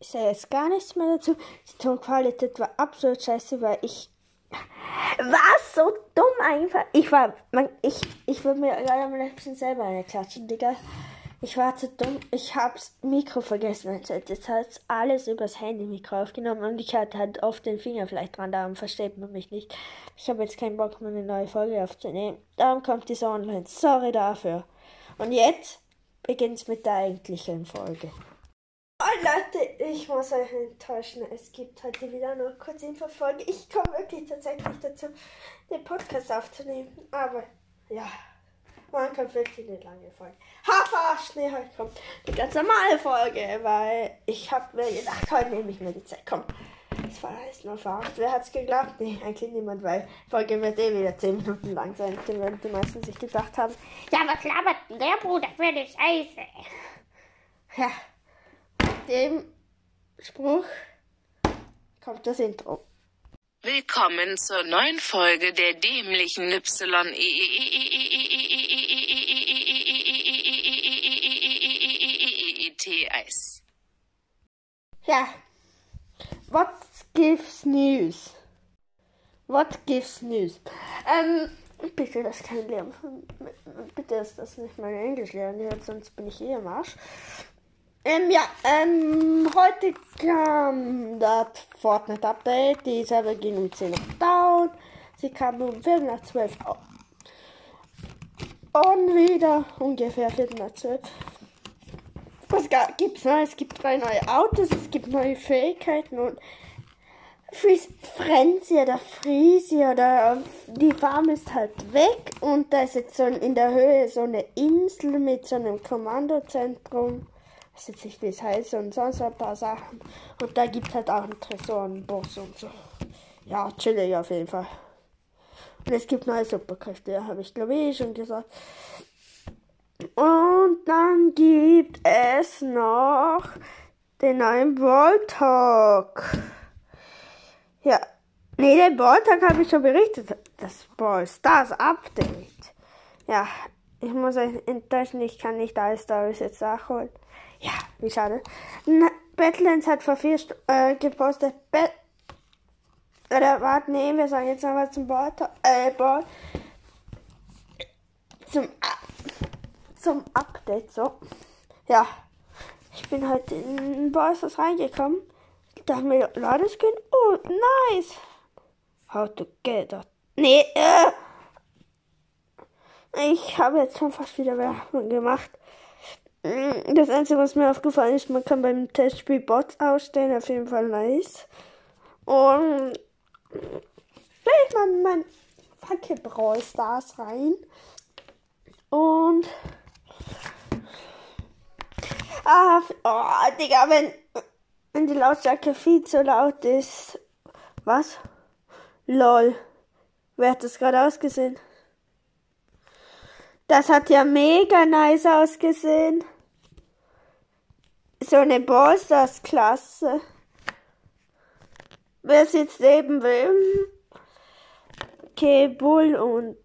ich sage jetzt gar nichts mehr dazu. Die Tonqualität war absolut scheiße, weil ich war so dumm einfach. Ich war, man, ich, ich würde mir gerade ein bisschen selber eine klatschen, Digga. Ich war zu dumm. Ich hab's Mikro vergessen. Also jetzt hat alles übers Handy-Mikro aufgenommen und ich hatte halt oft den Finger vielleicht dran. Darum versteht man mich nicht. Ich habe jetzt keinen Bock mehr eine neue Folge aufzunehmen. Darum kommt diese online. Sorry dafür. Und jetzt beginnt's mit der eigentlichen Folge. Leute, ich muss euch enttäuschen. Es gibt heute wieder nur kurz Infofolge. Ich komme wirklich tatsächlich dazu, den Podcast aufzunehmen. Aber ja, man kommt wirklich eine lange Folge. Haha, Schnee, heute kommt eine ganz normale Folge, weil ich habe mir gedacht, heute nehme ich mir die Zeit. Komm, das war alles nur verarscht. Wer hat's geglaubt? Nee, eigentlich niemand, weil die Folge wird eh wieder 10 Minuten lang sein. Dann werden die meisten sich gedacht haben, ja, was labert denn der Bruder für eine Scheiße? Ja dem Spruch kommt das Intro. Willkommen zur neuen Folge der dämlichen Y. Eis. Ja. What gives news? What gives news? Ähm, bitte das kein Lärm. Bitte ist das nicht meine Englischlehrerin, sonst bin ich eh im Arsch. Ähm, ja, ähm, heute kam das Fortnite-Update. Die Server ging um 10 Uhr down. Sie kam um Viertel nach 12 auf. Und wieder ungefähr Viertel nach 12. Was gibt es Es gibt drei neue Autos, es gibt neue Fähigkeiten und Frenzy oder Freezy oder die Farm ist halt weg und da ist jetzt so in der Höhe so eine Insel mit so einem Kommandozentrum nicht, wie es heißt und sonst ein paar Sachen. Und da gibt halt auch einen Tresor, einen Boss und so. Ja, chillig auf jeden Fall. Und es gibt neue Superkräfte, habe ich glaube ich schon gesagt. Und dann gibt es noch den neuen Ball Talk. Ja, nee, den Ball Talk habe ich schon berichtet. Das Ball Stars Update. Ja, ich muss euch enttäuschen, ich kann nicht alles da jetzt nachholen. Ja, wie schade. Badlands hat vor vier St äh, gepostet. Bad oder warte, nee, wir sagen jetzt nochmal zum Board. Äh, Board. Zum, zum Update, so. Ja. Ich bin heute in Bosses reingekommen. Ich dachte mir, Ladeskin. Oh, nice. How to get that. Nee, äh. Ich habe jetzt schon fast wieder Werbung gemacht. Das Einzige, was mir aufgefallen ist, man kann beim Testspiel Bots ausstellen, auf jeden Fall nice. Und ich mal mein Fackel Brawl Stars rein. Und ah, oh, Digga, wenn, wenn die Lautstärke viel zu laut ist. Was? Lol. Wer hat das gerade ausgesehen? Das hat ja mega nice ausgesehen. So eine Ballstars-Klasse. Wer sitzt neben wem? Okay, Bull und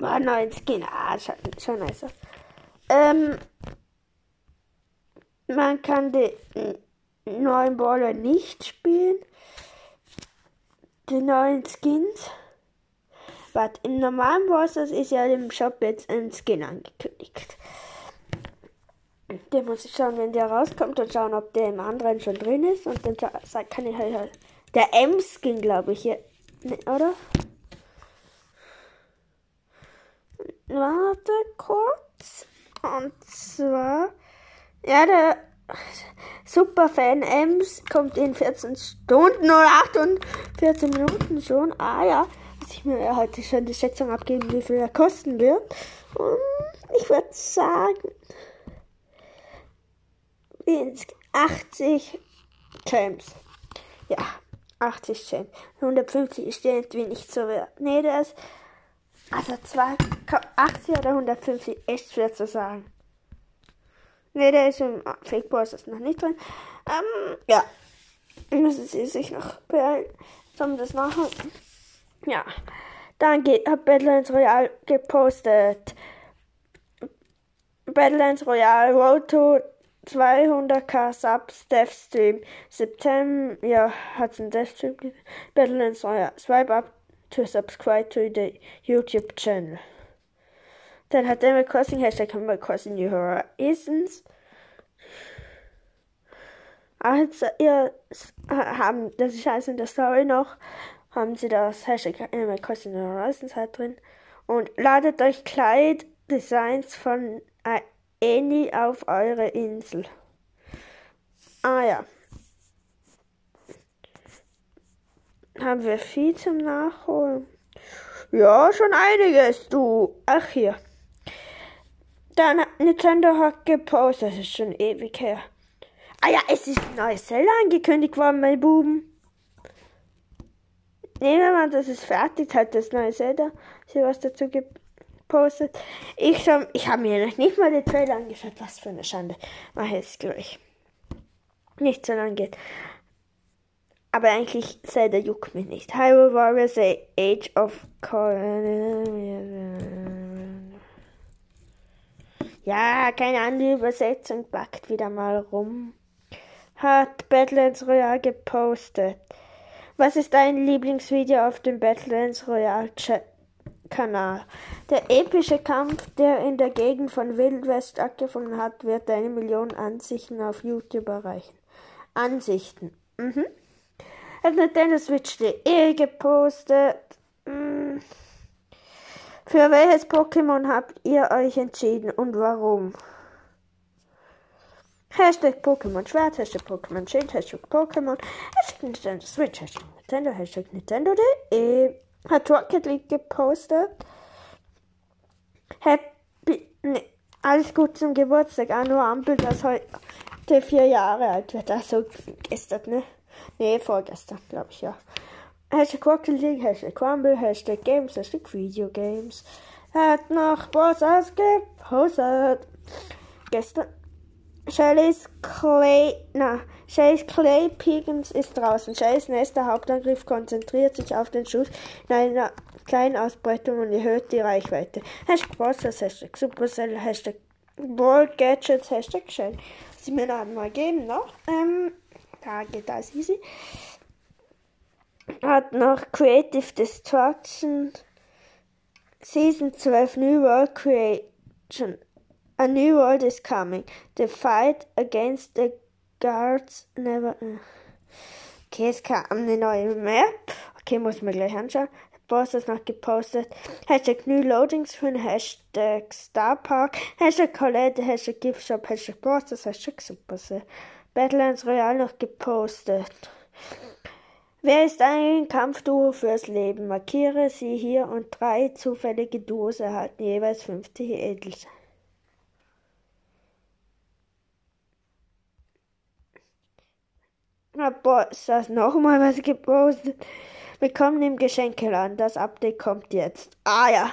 ah, nein, Skin. Ah, schon, schon nice. Ähm, man kann den neuen Baller nicht spielen. Die neuen Skins. Warte, im normalen Brawlstars ist ja im Shop jetzt ein Skin angekündigt. Den muss ich schauen, wenn der rauskommt und schauen, ob der im anderen schon drin ist. Und dann kann ich halt, halt der M-Skin, glaube ich, hier. Ne, oder? Warte kurz. Und zwar, ja, der Superfan Ems kommt in 14 Stunden oder 8 und 14 Minuten schon. Ah ja, ich mir heute schon die Schätzung abgeben, wie viel er kosten wird. Und ich würde sagen, 80 Gems. Ja, 80 Gems. 150 ist irgendwie nicht so wert. Nee, ist. Also 80 oder 150 echt schwer zu sagen. Nee, der ist im Fake Boss ist noch nicht drin. Ähm, ja. Müssen sie sich noch beeilen, um das nachholen. Ja. Dann hat Badlands Royale gepostet. Badlands Royale Road to 200k Subs, Deathstream. September, ja, hat es einen Deathstream gegeben. Badlands Royale. Swipe up to subscribe to the YouTube channel. Dann hat Animal Crossing, Hashtag Animal Crossing New Horizons. Als ihr haben, das alles in der Story noch, haben sie das Hashtag Animal Crossing Horizons halt drin. Und ladet euch Kleid-Designs von Annie auf eure Insel. Ah ja. Haben wir viel zum Nachholen? Ja, schon einiges, du. Ach hier. Dann Nintendo hat gepostet, das ist schon ewig her. Ah ja, es ist ein neues Zelda angekündigt worden, meine Buben. Nehmen wir mal, dass es fertig hat, das neue Zelda. Sie was dazu gepostet. Ich, ich habe mir noch nicht mal den Trailer angeschaut. Was für eine Schande. Mach jetzt gleich. Nicht so lange geht. Aber eigentlich Zelda juckt mich nicht. Hyrule Warriors Age of Ja, keine andere Übersetzung backt wieder mal rum. Hat Badlands Royale gepostet. Was ist dein Lieblingsvideo auf dem Badlands Royale Kanal? Der epische Kampf, der in der Gegend von Wild West stattgefunden hat, wird eine Million Ansichten auf YouTube erreichen. Ansichten. Mhm. Hat Nintendo Switch.de gepostet. Mhm. Für welches Pokémon habt ihr euch entschieden und warum? Hashtag Pokémon Schwert, Hashtag Pokémon Schild, Hashtag Pokémon, Hashtag Nintendo Switch, Hashtag Nintendo, Hashtag Nintendo.de. Hat Rocket League gepostet. Happy, ne, alles gut zum Geburtstag. Anno Ampel, das heute vier Jahre alt wird. Also gestern, ne? Ne, vorgestern, glaube ich, ja. Hashtag Rocket League, Hashtag Crumble, Hashtag Games, Hashtag Video Games. Hat noch Bossas gepostet. Gestern Shellys Clay, na, Shellys Clay Piggins ist draußen. Shellys nächster Hauptangriff konzentriert sich auf den Schuss in einer kleinen Ausbreitung und erhöht die Reichweite. Hashtag Bosses, Hashtag Supercell, Hashtag Ball Gadgets, Hashtag Shell. Sie mir dann mal geben noch. Ähm, da geht das easy. Hat noch Creative Destruction Season 12 New World Creation A new world is coming. The fight against the guards never. Okay, es kam eine neue Map. Okay, muss man gleich anschauen. Boss ist noch gepostet. Hashtag New Loading Screen, Hashtag Star Park, Hashtag Colette, Hashtag Gift Shop, Hashtag Bosses, Hashtag Supercell. Badlands Royal noch gepostet. Wer ist ein Kampfduo fürs Leben? Markiere sie hier und drei zufällige Duos erhalten jeweils 50 Edelsteine. Ist das nochmal was gepostet? Willkommen im Geschenkeladen. Das Update kommt jetzt. Ah ja.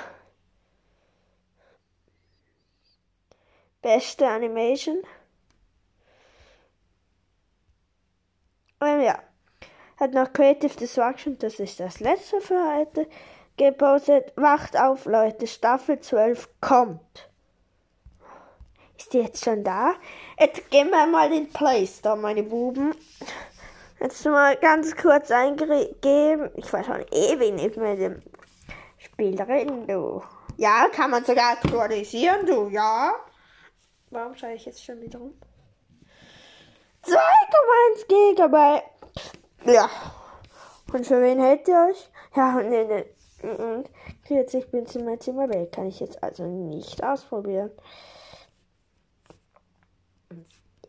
Beste Animation. Ähm, ja. Hat noch Creative Destruction, das ist das letzte für heute, gepostet. Wacht auf, Leute. Staffel 12 kommt. Ist die jetzt schon da? Jetzt gehen wir mal in Play Store, meine Buben. Jetzt mal ganz kurz eingeben. Ich war schon ewig nicht mit dem Spiel drin, du. Ja, kann man sogar aktualisieren, du, ja. Warum schaue ich jetzt schon wieder rum? 2,1 Gigabyte. Ja. Und für wen hält ihr euch? Ja, nee, nee. 40 bin in mein Zimmer weg. Kann ich jetzt also nicht ausprobieren.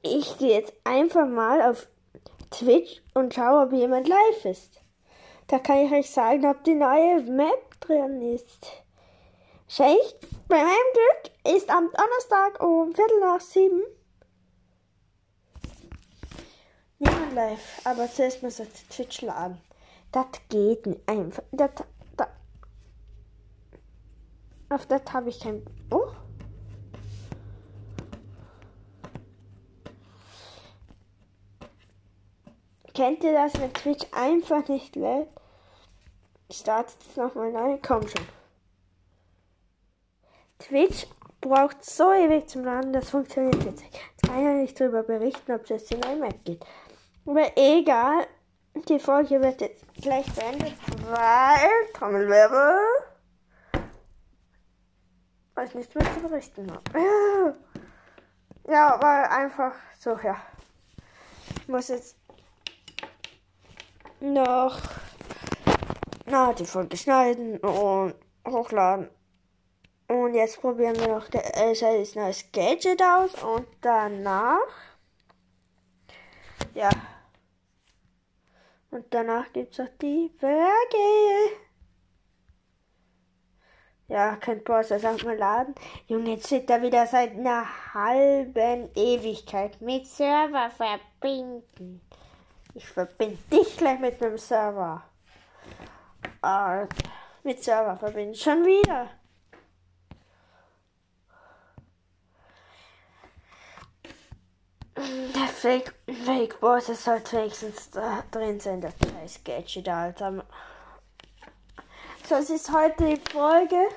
Ich gehe jetzt einfach mal auf Twitch und schaue, ob jemand live ist. Da kann ich euch sagen, ob die neue Map drin ist. Scheich, bei meinem Glück ist am Donnerstag um Viertel nach sieben niemand live. Aber zuerst muss ich Twitch laden. Das geht nicht einfach. Das, das, auf das habe ich kein. Oh. Kennt ihr das, wenn Twitch einfach nicht lädt? Startet es nochmal neu. Komm schon. Twitch braucht so ewig zum Laden, das funktioniert jetzt nicht. Jetzt kann ja nicht darüber berichten, ob jetzt in ein Mac geht. Aber egal, die Folge wird jetzt gleich beendet, weil Trommelwirbel weil ich nichts mehr zu berichten habe. Ja, weil einfach so, ja. Ich muss jetzt noch na, die Folge schneiden und hochladen. Und jetzt probieren wir noch das äh, neues Gadget aus und danach ja. Und danach gibt's auch die Berge. Ja, könnt Boss das auch mal laden. Junge, jetzt steht da wieder seit einer halben Ewigkeit mit Server verbinden. Ich verbinde dich gleich mit einem Server. Ah, mit Server verbinden. Schon wieder. Der Fake, Fake Boss ist halt wenigstens da drin sein, der scheiß Gadget, Alter. Das ist heute die Folge.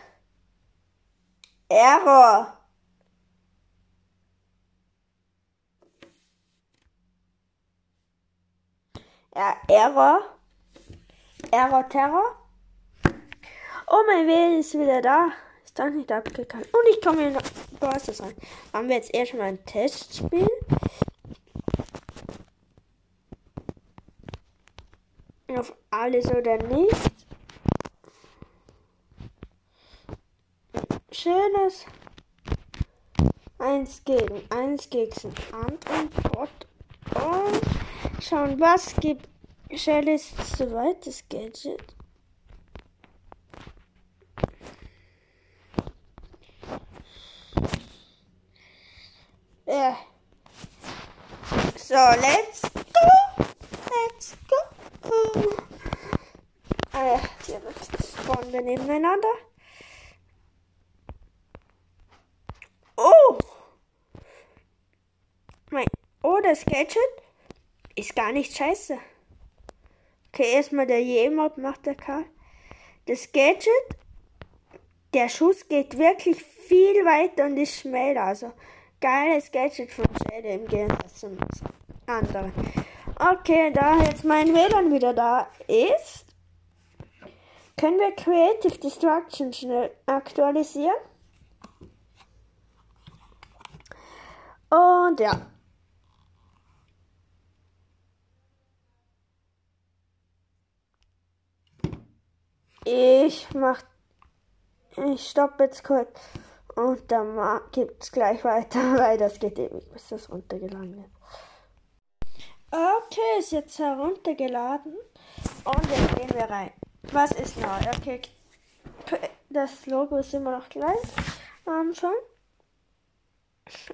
Error. Error. Error Terror. Oh, mein WLAN ist wieder da. Ist doch nicht abgegangen. Und ich komme in Bosses rein. Haben wir jetzt eher schon mal ein Testspiel? Auf alles oder nicht? schönes 1 gegen 1 gegen anderen Bot. Und schauen, was gibt Shellys zweites Gadget. Ja. So, let's go. Let's go. Äh, direkt spawnen wir nebeneinander. Oh! Mein, oh, das Gadget ist gar nicht scheiße. Okay, erstmal der J-Mod macht der Karl. Das Gadget, der Schuss geht wirklich viel weiter und ist schneller. Also, geiles Gadget von Shade im Gegensatz zum anderen. Okay, da jetzt mein WLAN wieder da ist, können wir Creative Destruction schnell aktualisieren. Und ja. Ich mach. Ich stoppe jetzt kurz. Und dann gibt es gleich weiter, weil das geht ewig, bis das runtergeladen wird. Okay, ist jetzt heruntergeladen. Und jetzt gehen wir rein. Was ist neu? Okay, das Logo ist immer noch gleich am Anfang.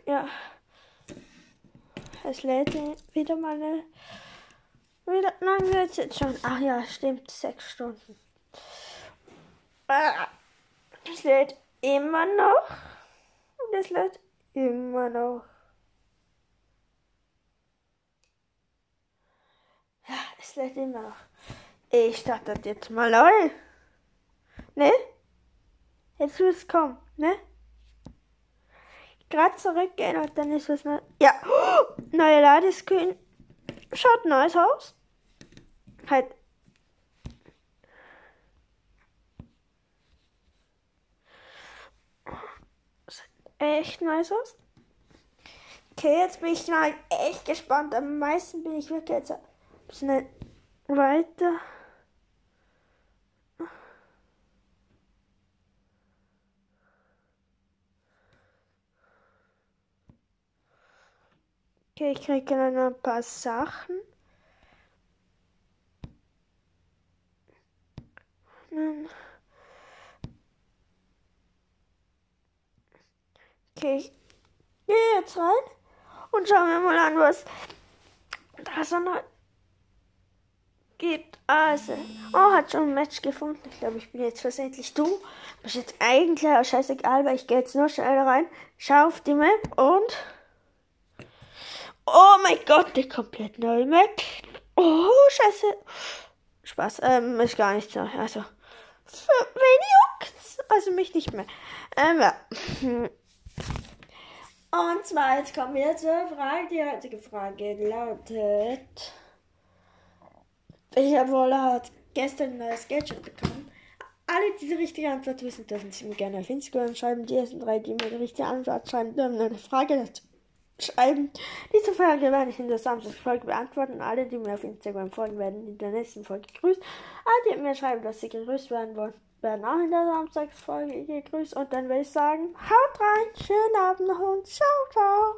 Ja. Es lädt wieder mal eine. Wie lange wird es jetzt schon? Ach ja, stimmt, sechs Stunden. Ah, es lädt immer noch. Und es lädt immer noch. Ja, es lädt immer noch. Ich starte jetzt mal neu. Ne? Jetzt muss es kommen, ne? gerade zurückgehen und dann ist was Neues. Ja, oh, neue Ladescreen. Schaut nice aus. Halt. Echt nice aus. Okay, jetzt bin ich mal echt gespannt. Am meisten bin ich wirklich jetzt ein bisschen weiter. Okay, ich kriege dann ein paar Sachen. Okay, ich gehe jetzt rein und schauen wir mal an, was da so noch gibt. Also, oh, hat schon ein Match gefunden. Ich glaube, ich bin jetzt versehentlich du. Ist jetzt eigentlich auch scheißegal, weil ich gehe jetzt nur schnell rein, schau auf die Map und Oh mein Gott, der komplett neue Mac. Oh, scheiße. Spaß, ähm, ist gar nicht so. Also, wen juckt's? Also mich nicht mehr. Ähm, ja. Und zwar, jetzt kommen wir zur Frage. Die heutige Frage lautet: Welcher Wolle hat gestern ein neues Gadget bekommen? Alle, die die richtige Antwort wissen, dürfen sie mir gerne auf Instagram schreiben. Die ersten drei, die mir die richtige Antwort schreiben, dürfen eine Frage dazu schreiben. Diese Frage werde ich in der Samstagsfolge beantworten. Alle, die mir auf Instagram folgen, werden in der nächsten Folge gegrüßt. Alle, die mir schreiben, dass sie gegrüßt werden wollen, auch in der Samstagsfolge gegrüßt. Und dann will ich sagen, haut rein, schönen Abend noch und ciao, ciao.